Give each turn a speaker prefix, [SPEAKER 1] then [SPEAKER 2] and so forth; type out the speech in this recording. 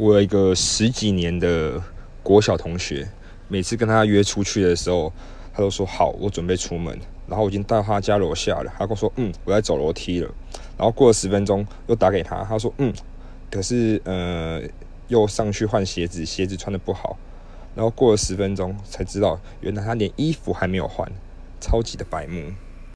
[SPEAKER 1] 我有一个十几年的国小同学，每次跟他约出去的时候，他都说好，我准备出门。然后我已经到他家楼下了，他跟我说，嗯，我在走楼梯了。然后过了十分钟，又打给他，他说，嗯，可是呃，又上去换鞋子，鞋子穿的不好。然后过了十分钟，才知道原来他连衣服还没有换，超级的白目。